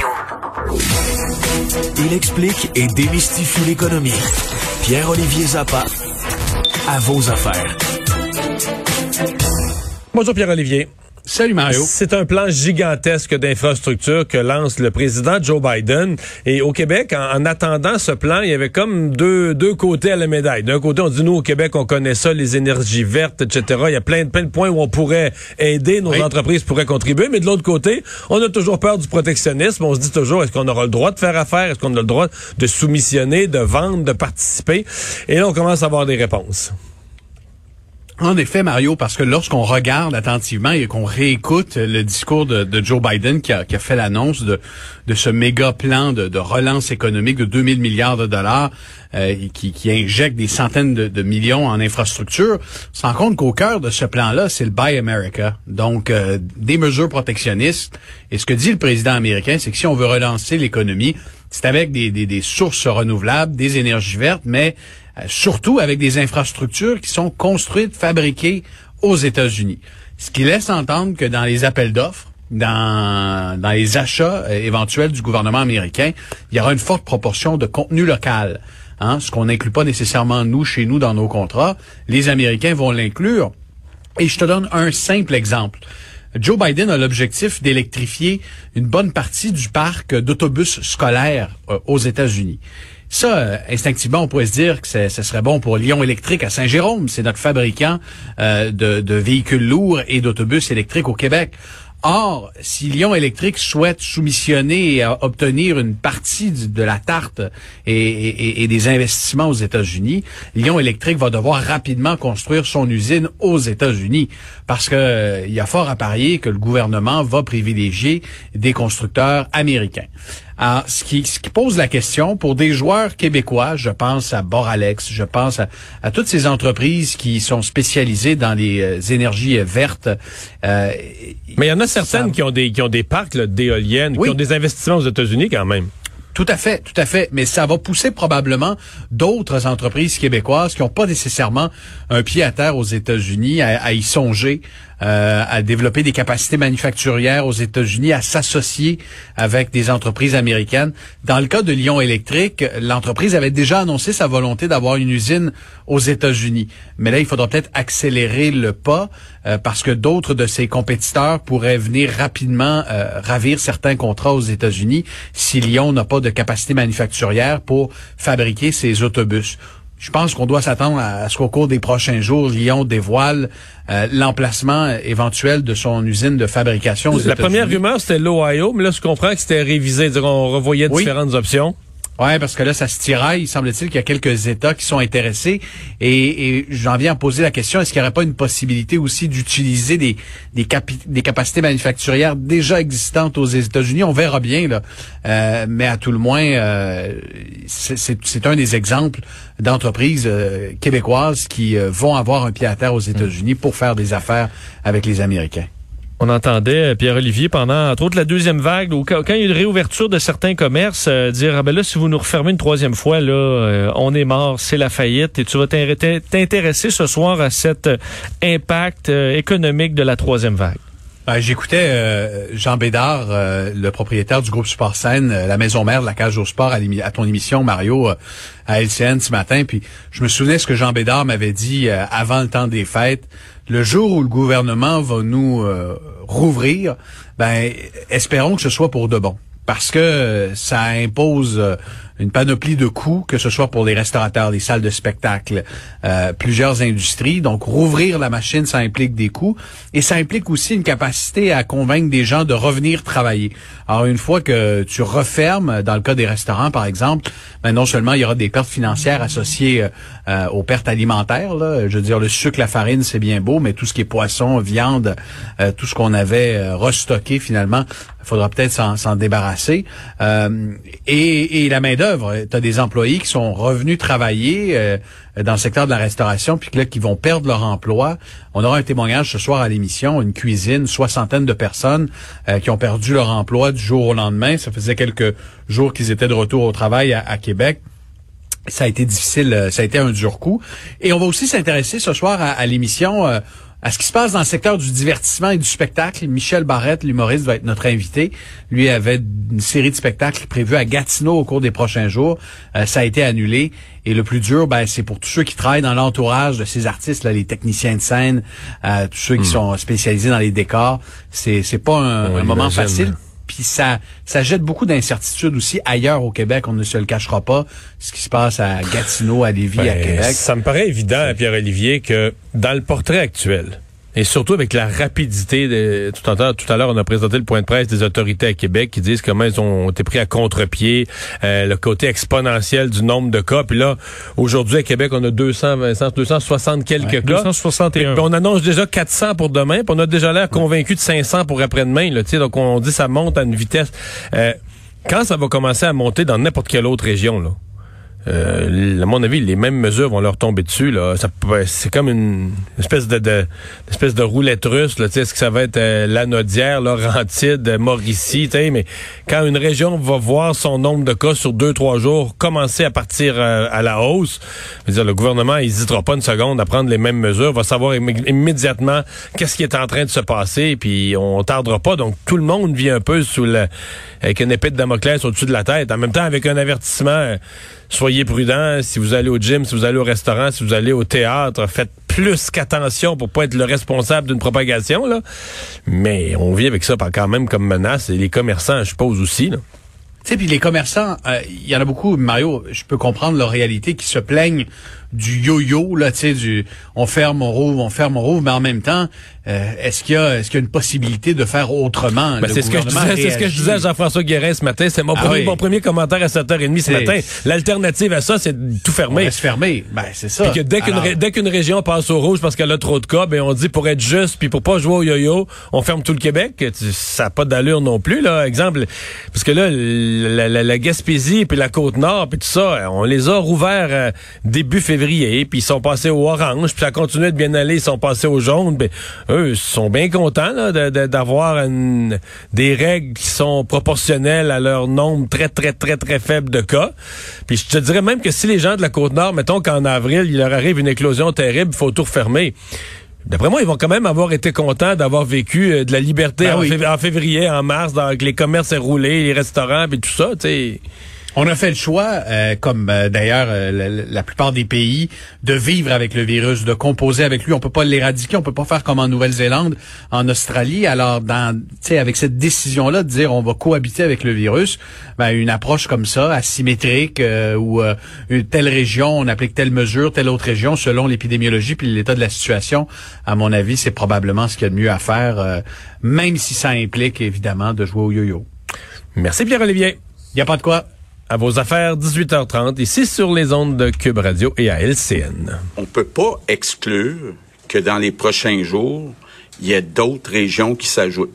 Radio. Il explique et démystifie l'économie. Pierre-Olivier Zappa, à vos affaires. Bonjour Pierre-Olivier. Salut Mario. C'est un plan gigantesque d'infrastructure que lance le président Joe Biden. Et au Québec, en, attendant ce plan, il y avait comme deux, deux côtés à la médaille. D'un côté, on dit, nous, au Québec, on connaît ça, les énergies vertes, etc. Il y a plein, plein de points où on pourrait aider, nos entreprises pourraient contribuer. Mais de l'autre côté, on a toujours peur du protectionnisme. On se dit toujours, est-ce qu'on aura le droit de faire affaire? Est-ce qu'on a le droit de soumissionner, de vendre, de participer? Et là, on commence à avoir des réponses. En effet, Mario, parce que lorsqu'on regarde attentivement et qu'on réécoute le discours de, Joe Biden qui a, fait l'annonce de, ce méga plan de, relance économique de 2000 milliards de dollars euh, qui, injecte des centaines de, millions en infrastructure, on se rend compte qu'au cœur de ce plan-là, c'est le Buy America. Donc, euh, des mesures protectionnistes. Et ce que dit le président américain, c'est que si on veut relancer l'économie, c'est avec des, sources renouvelables, des énergies vertes, mais surtout avec des infrastructures qui sont construites, fabriquées aux États-Unis. Ce qui laisse entendre que dans les appels d'offres, dans, dans les achats euh, éventuels du gouvernement américain, il y aura une forte proportion de contenu local. Hein, ce qu'on n'inclut pas nécessairement nous, chez nous, dans nos contrats. Les Américains vont l'inclure. Et je te donne un simple exemple. Joe Biden a l'objectif d'électrifier une bonne partie du parc d'autobus scolaires euh, aux États-Unis. Ça, euh, instinctivement, on pourrait se dire que ce serait bon pour Lyon Électrique à Saint-Jérôme. C'est notre fabricant euh, de, véhicules lourds et d'autobus électriques au Québec. Or, si Lyon Électrique souhaite soumissionner et obtenir une partie de la tarte et, des investissements aux États-Unis, Lyon Électrique va devoir rapidement construire son usine aux États-Unis parce que euh, il y a fort à parier que le gouvernement va privilégier des constructeurs américains. Alors, ce qui, ce qui pose la question pour des joueurs québécois, je pense à Boralex, je pense à, toutes ces entreprises qui sont spécialisées dans les euh, énergies vertes. Euh, Mais il y en a certaines qui ont des qui ont des parcs d'éoliennes, qui ont des investissements aux États-Unis quand même. Tout à fait, tout à fait. Mais ça va pousser probablement d'autres entreprises québécoises qui n'ont pas nécessairement un pied à terre aux États-Unis à, y songer, euh, à développer des capacités manufacturières aux États-Unis, à s'associer avec des entreprises américaines. Dans le cas de Lyon Électrique, l'entreprise avait déjà annoncé sa volonté d'avoir une usine aux États-Unis. Mais là, il faudra peut-être accélérer le pas euh, parce que d'autres de ses compétiteurs pourraient venir rapidement euh, ravir certains contrats aux États-Unis si Lyon n'a pas de capacité manufacturière pour fabriquer ses autobus. Je pense qu'on doit s'attendre à ce qu'au cours des prochains jours, Lyon dévoile euh, l'emplacement éventuel de son usine de fabrication. La première rumeur, c'était l'Ohio, mais là, je comprends que c'était révisé. On revoyait différentes options. Ouais, parce que là, ça se tiraille. Il semble-t-il qu'il y a quelques États qui sont intéressés. Et, et j'en viens à poser la question, est-ce qu'il n'y aurait pas une possibilité aussi d'utiliser des, des, des, capacités manufacturières déjà existantes aux États-Unis? On verra bien, là. Euh, mais à tout le moins, euh, c'est un des exemples d'entreprises euh, québécoises qui vont avoir un pied à terre aux États-Unis pour faire des affaires avec les Américains. On entendait euh, Pierre-Olivier pendant, entre autres, la deuxième vague, où quand, il y a une réouverture de certains commerces, euh, dire, ah ben là, si vous nous refermez une troisième fois, là, euh, on est mort, c'est la faillite, et tu vas t'intéresser ce soir à cet impact économique de la troisième vague. Ben, j'écoutais Jean Bédard, le propriétaire du groupe Sport Scène, la maison mère de la cage au sport, à, ton émission, Mario, à LCN ce matin. Puis je me souvenais ce que Jean Bédard m'avait dit avant le temps des fêtes le jour où le gouvernement va nous euh, rouvrir, ben espérons que ce soit pour de bon parce que ça impose euh, une panoplie de coûts, que ce soit pour les restaurateurs, les salles de spectacle, euh, plusieurs industries. Donc, rouvrir la machine, ça implique des coûts et ça implique aussi une capacité à convaincre des gens de revenir travailler. Alors, une fois que tu refermes, dans le cas des restaurants, par exemple, ben, non seulement il y aura des pertes financières associées euh, aux pertes alimentaires, là, je veux dire, le sucre, la farine, c'est bien beau, mais tout ce qui est poisson, viande, euh, tout ce qu'on avait restocké, finalement, il faudra peut-être s'en débarrasser. et, et la main tu as des employés qui sont revenus travailler euh, dans le secteur de la restauration, puis là, qui vont perdre leur emploi. On aura un témoignage ce soir à l'émission, une cuisine, soixantaine de personnes euh, qui ont perdu leur emploi du jour au lendemain. Ça faisait quelques jours qu'ils étaient de retour au travail à, Québec ça a été difficile, euh, ça a été un dur coup. Et on va aussi s'intéresser ce soir à, l'émission à ce qui se passe dans le secteur du divertissement et du spectacle. Michel Barrette, l'humoriste, va être notre invité. Lui avait une série de spectacles prévus à Gatineau au cours des prochains jours. Euh, ça a été annulé. Et le plus dur, ben, c'est pour tous ceux qui travaillent dans l'entourage de ces artistes, là, les techniciens de scène, euh, tous ceux qui hmm. sont spécialisés dans les décors. C'est c'est pas un, moment facile. Puis ça, ça jette beaucoup d'incertitudes aussi ailleurs au Québec. On ne se le cachera pas. Ce qui se passe à Gatineau, à Lévis, à ben, Québec. Ça me paraît évident, Pierre-Olivier, que dans le portrait actuel, et surtout avec la rapidité, de, tout, à, tout à l'heure, on a présenté le point de presse des autorités à Québec qui disent comment ils ont été pris à contre-pied, euh, le côté exponentiel du nombre de cas. Puis là, aujourd'hui à Québec, on a 200, 260 quelques cas. 261. on annonce déjà 400 pour demain, puis on a déjà l'air convaincu de 500 pour après-demain. Là, donc on dit ça monte à une vitesse. Euh, quand ça va commencer à monter dans n'importe quelle autre région, là, euh, à mon avis, les mêmes mesures vont leur tomber dessus. Là. c'est comme une espèce de, de espèce de roulette russe. Là. Est-ce que ça va être euh, Lanaudière, Laurentide, Mauricie? Mais quand une région va voir son nombre de cas sur deux, trois jours commencer à partir euh, à la hausse, dire, le gouvernement n'hésitera pas une seconde à prendre les mêmes mesures, va savoir immédiatement qu'est-ce qui est en train de se passer, puis on tardera pas. Donc tout le monde vit un peu sous le, avec une épée de Damoclès au-dessus de la tête. En même temps, avec un avertissement euh, soyez prudents. Si vous allez au gym, si vous allez au restaurant, si vous allez au théâtre, faites plus qu'attention pour pas être le responsable d'une propagation. Là. Mais on vit avec ça quand même comme menace. Et les commerçants, je suppose aussi. Là. Tu sais, puis les commerçants, euh, il y en a beaucoup, Mario, je peux comprendre leur réalité, qui se plaignent du yo-yo, là, tu sais, du on ferme, on rouvre, on ferme, on rouvre, mais en même temps, euh, est-ce qu'il y a est-ce qu'il y a une possibilité de faire autrement? Ben, c'est ce que je disais, c'est ce que je disais à Jean-François Guérin ce matin. C'est mon, ah premier, mon premier commentaire à 7h30 ce matin. L'alternative à ça, c'est de tout fermer. On se fermer. Ben, c'est ça. Puis que dès qu'une, dès qu'une région passe au rouge parce qu'elle a trop de cas, ben, on dit pour être juste puis pour pas jouer au yo-yo, on ferme tout le Québec. Ça n'a pas d'allure non plus, là. Exemple, parce que là, la, la, Gaspésie puis la Côte-Nord puis tout ça, on les a rouverts euh, début février puis ils sont passés au orange puis ça continué de bien aller, ils sont passés au jaune. Ben, eux sont bien contents d'avoir des règles qui sont proportionnelles à leur nombre très, très, très, très faible de cas. Puis je te dirais même que si les gens de la Côte-Nord, mettons qu'en avril, il leur arrive une éclosion terrible, il faut tout refermer. D'après moi, ils vont quand même avoir été contents d'avoir vécu euh, de la liberté ben en, février, en mars, dans les commerces roulés, les restaurants et tout ça, tu sais. On a fait le choix, euh, comme euh, d'ailleurs euh, la, plupart des pays, de vivre avec le virus, de composer avec lui. On peut pas l'éradiquer, on peut pas faire comme en Nouvelle-Zélande, en Australie. Alors, dans, avec cette décision-là de dire on va cohabiter avec le virus, ben, une approche comme ça, asymétrique, où une telle région, on applique telle mesure, telle autre région, selon l'épidémiologie puis l'état de la situation, à mon avis, c'est probablement ce qu'il y a de mieux à faire, même si ça implique évidemment de jouer au yo-yo. Merci Pierre-Olivier. Il n'y a pas de quoi à vos affaires, 18h30, ici sur les ondes de Cube Radio et à LCN. On peut pas exclure que dans les prochains jours, il y ait d'autres régions qui s'ajoutent.